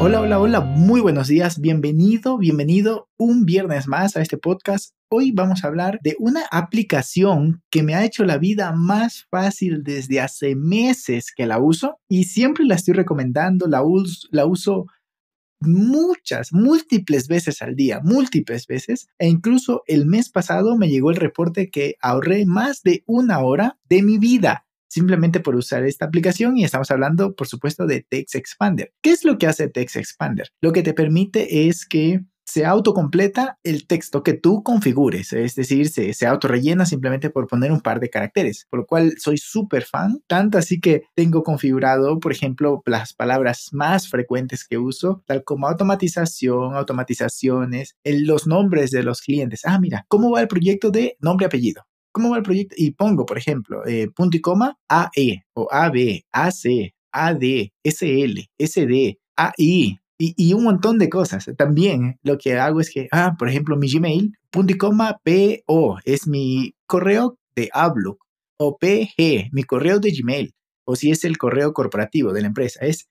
Hola, hola, hola, muy buenos días, bienvenido, bienvenido un viernes más a este podcast. Hoy vamos a hablar de una aplicación que me ha hecho la vida más fácil desde hace meses que la uso y siempre la estoy recomendando, la uso, la uso muchas, múltiples veces al día, múltiples veces, e incluso el mes pasado me llegó el reporte que ahorré más de una hora de mi vida simplemente por usar esta aplicación y estamos hablando, por supuesto, de Text Expander. ¿Qué es lo que hace Text Expander? Lo que te permite es que se autocompleta el texto que tú configures, es decir, se, se autorrellena simplemente por poner un par de caracteres, por lo cual soy súper fan, tanto así que tengo configurado, por ejemplo, las palabras más frecuentes que uso, tal como automatización, automatizaciones, los nombres de los clientes. Ah, mira, ¿cómo va el proyecto de nombre apellido? ¿Cómo el proyecto? Y pongo, por ejemplo, eh, punto y coma, AE o AB, AC, AD, SL, SD, AI, y, y, un montón de cosas. También lo que hago es que, ah, por ejemplo, mi Gmail, punto y coma, PO, es mi correo de Outlook, o PG, mi correo de Gmail, o si es el correo corporativo de la empresa, es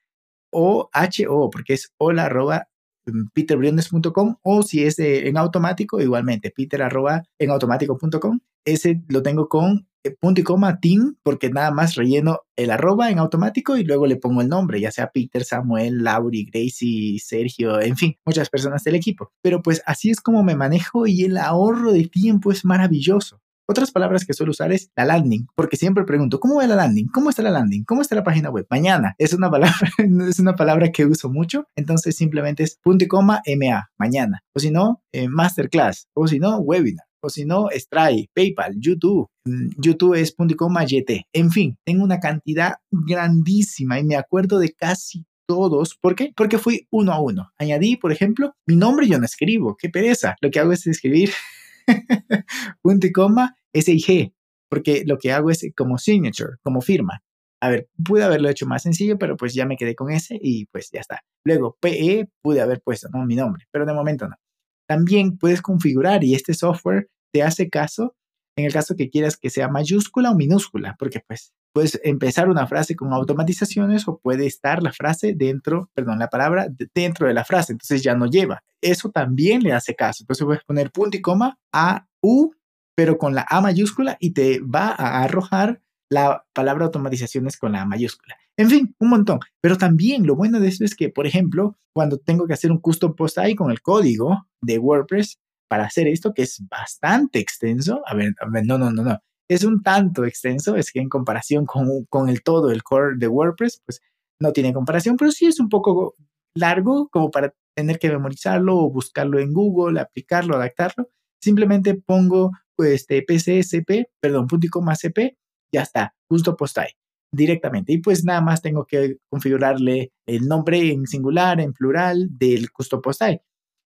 OHO, porque es hola arroba mm, peterbriones.com, o si es en automático, igualmente, peter arroba en automático.com ese lo tengo con eh, punto y coma team, porque nada más relleno el arroba en automático y luego le pongo el nombre, ya sea Peter, Samuel, Lauri, Gracie, Sergio, en fin, muchas personas del equipo. Pero pues así es como me manejo y el ahorro de tiempo es maravilloso. Otras palabras que suelo usar es la landing, porque siempre pregunto, ¿cómo va la landing? ¿Cómo está la landing? ¿Cómo está la página web? Mañana. Es una palabra, es una palabra que uso mucho, entonces simplemente es punto y coma MA, mañana. O si no, eh, masterclass. O si no, webinar o si no, Stripe, PayPal, YouTube. Mm, YouTube es YT. En fin, tengo una cantidad grandísima y me acuerdo de casi todos. ¿Por qué? Porque fui uno a uno. Añadí, por ejemplo, mi nombre yo no escribo. Qué pereza. Lo que hago es escribir punto y coma SIG. Porque lo que hago es como signature, como firma. A ver, pude haberlo hecho más sencillo, pero pues ya me quedé con ese y pues ya está. Luego, PE pude haber puesto, ¿no? Mi nombre, pero de momento no. También puedes configurar y este software te hace caso en el caso que quieras que sea mayúscula o minúscula, porque pues puedes empezar una frase con automatizaciones o puede estar la frase dentro, perdón, la palabra dentro de la frase, entonces ya no lleva. Eso también le hace caso. Entonces puedes poner punto y coma A, U, pero con la A mayúscula y te va a arrojar la palabra automatizaciones con la mayúscula. En fin, un montón. Pero también lo bueno de esto es que, por ejemplo, cuando tengo que hacer un custom post ahí con el código de WordPress para hacer esto, que es bastante extenso, a ver, no, no, no, no, es un tanto extenso, es que en comparación con, con el todo, el core de WordPress, pues no tiene comparación, pero sí es un poco largo como para tener que memorizarlo o buscarlo en Google, aplicarlo, adaptarlo. Simplemente pongo pues, este PCSP, perdón, punto y coma CP ya está, justo post ahí, directamente. Y pues nada más tengo que configurarle el nombre en singular, en plural del custom post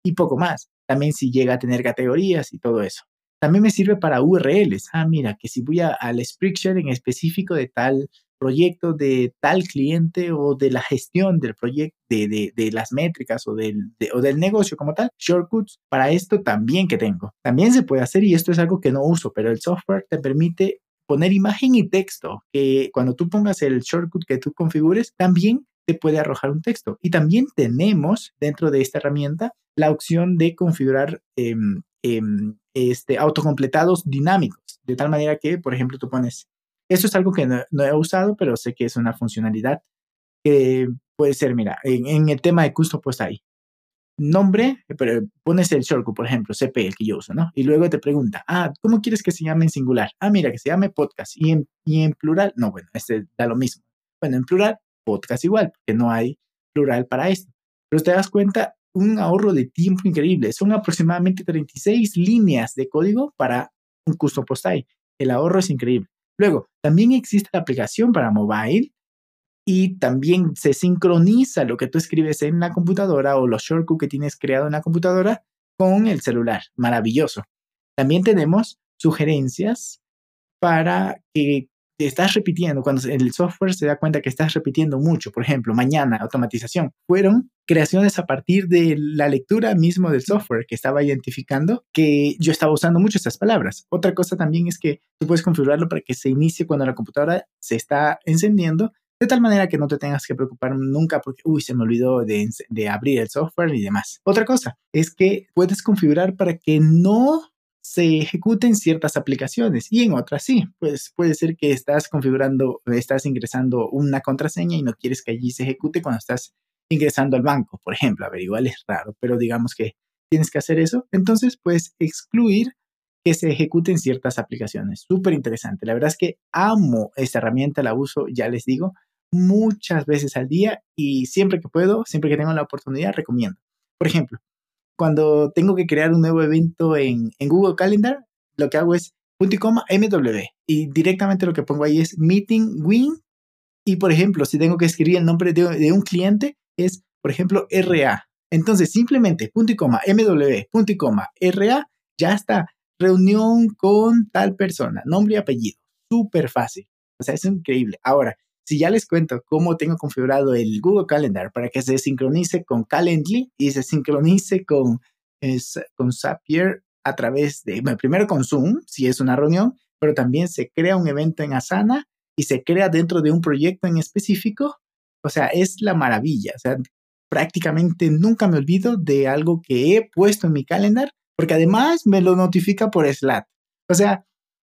y poco más. También si llega a tener categorías y todo eso. También me sirve para URLs. Ah, mira, que si voy a, al Spreadsheet en específico de tal proyecto, de tal cliente o de la gestión del proyecto, de, de, las métricas o del, o del negocio como tal, shortcuts para esto también que tengo. También se puede hacer y esto es algo que no uso, pero el software te permite poner imagen y texto, que cuando tú pongas el shortcut que tú configures, también te puede arrojar un texto. Y también tenemos dentro de esta herramienta la opción de configurar em, em, este, autocompletados dinámicos, de tal manera que, por ejemplo, tú pones, esto es algo que no, he usado, pero sé que es una funcionalidad que puede ser, mira, en, en el tema de custom, pues ahí, nombre, pero pones el shortcut, por ejemplo, CP, el que yo uso, ¿no? Y luego te pregunta, ah, ¿cómo quieres que se llame en singular? Ah, mira, que se llame podcast. Y en, y en plural, no, bueno, este da lo mismo. Bueno, en plural, podcast igual, porque no hay plural para esto. Pero te das cuenta, un ahorro de tiempo increíble. Son aproximadamente 36 líneas de código para un custom post El ahorro es increíble. Luego, también existe la aplicación para mobile y también se sincroniza lo que tú escribes en la computadora o los shortcuts que tienes creado en la computadora con el celular. Maravilloso. También tenemos sugerencias para que te estás repitiendo, cuando el software se da cuenta que estás repitiendo mucho, por ejemplo, mañana, automatización, fueron creaciones a partir de la lectura mismo del software que estaba identificando que yo estaba usando mucho estas palabras. Otra cosa también es que tú puedes configurarlo para que se inicie cuando la computadora se está encendiendo, de tal manera que no te tengas que preocupar nunca porque, uy, se me olvidó de, de abrir el software y demás. Otra cosa es que puedes configurar para que no se ejecuten ciertas aplicaciones y en otras sí. Pues puede ser que estás configurando, estás ingresando una contraseña y no quieres que allí se ejecute cuando estás ingresando al banco, por ejemplo. A ver, igual es raro, pero digamos que tienes que hacer eso. Entonces, puedes excluir que se ejecuten ciertas aplicaciones. Súper interesante. La verdad es que amo esta herramienta, la uso, ya les digo, muchas veces al día y siempre que puedo, siempre que tengo la oportunidad, recomiendo. Por ejemplo, cuando tengo que crear un nuevo evento en, Google Calendar, lo que hago es punto y coma MW y directamente lo que pongo ahí es Meeting Win y por ejemplo, si tengo que escribir el nombre de, un cliente es, por ejemplo, RA. Entonces, simplemente punto y coma MW, punto y coma RA, ya está. Reunión con tal persona, nombre y apellido. Súper fácil. O sea, es increíble. Ahora, si ya les cuento cómo tengo configurado el Google Calendar para que se sincronice con Calendly y se sincronice con, con Zapier a través de, bueno, primero con Zoom, si es una reunión, pero también se crea un evento en Asana y se crea dentro de un proyecto en específico. O sea, es la maravilla. O sea, prácticamente nunca me olvido de algo que he puesto en mi calendar, porque además me lo notifica por Slack. O sea,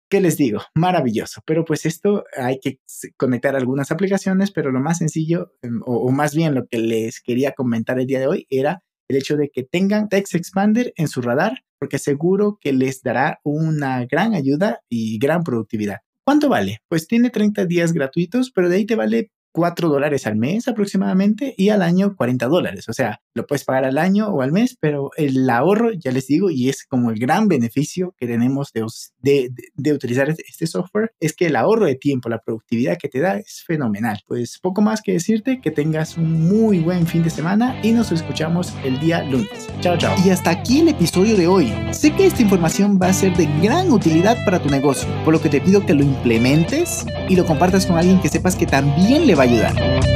¿Qué les digo? Maravilloso. Pero pues esto hay que conectar algunas aplicaciones, pero lo más sencillo, em, o, más bien lo que les quería comentar el día de hoy era el hecho de que tengan Text Expander en su radar, porque seguro que les dará una gran ayuda y gran productividad. ¿Cuánto vale? Pues tiene 30 días gratuitos, pero de ahí te vale 4 dólares al mes aproximadamente y al año 40 dólares. O sea, lo puedes pagar al año o al mes, pero el ahorro, ya les digo, y es como el gran beneficio que tenemos de, de, utilizar este, este software, es que el ahorro de tiempo, la productividad que te da es fenomenal. Pues poco más que decirte, que tengas un muy buen fin de semana y nos escuchamos el día lunes. Chao, chao. Y hasta aquí el episodio de hoy. Sé que esta información va a ser de gran utilidad para tu negocio, por lo que te pido que lo implementes y lo compartas con alguien que sepas que también le va a ayudar.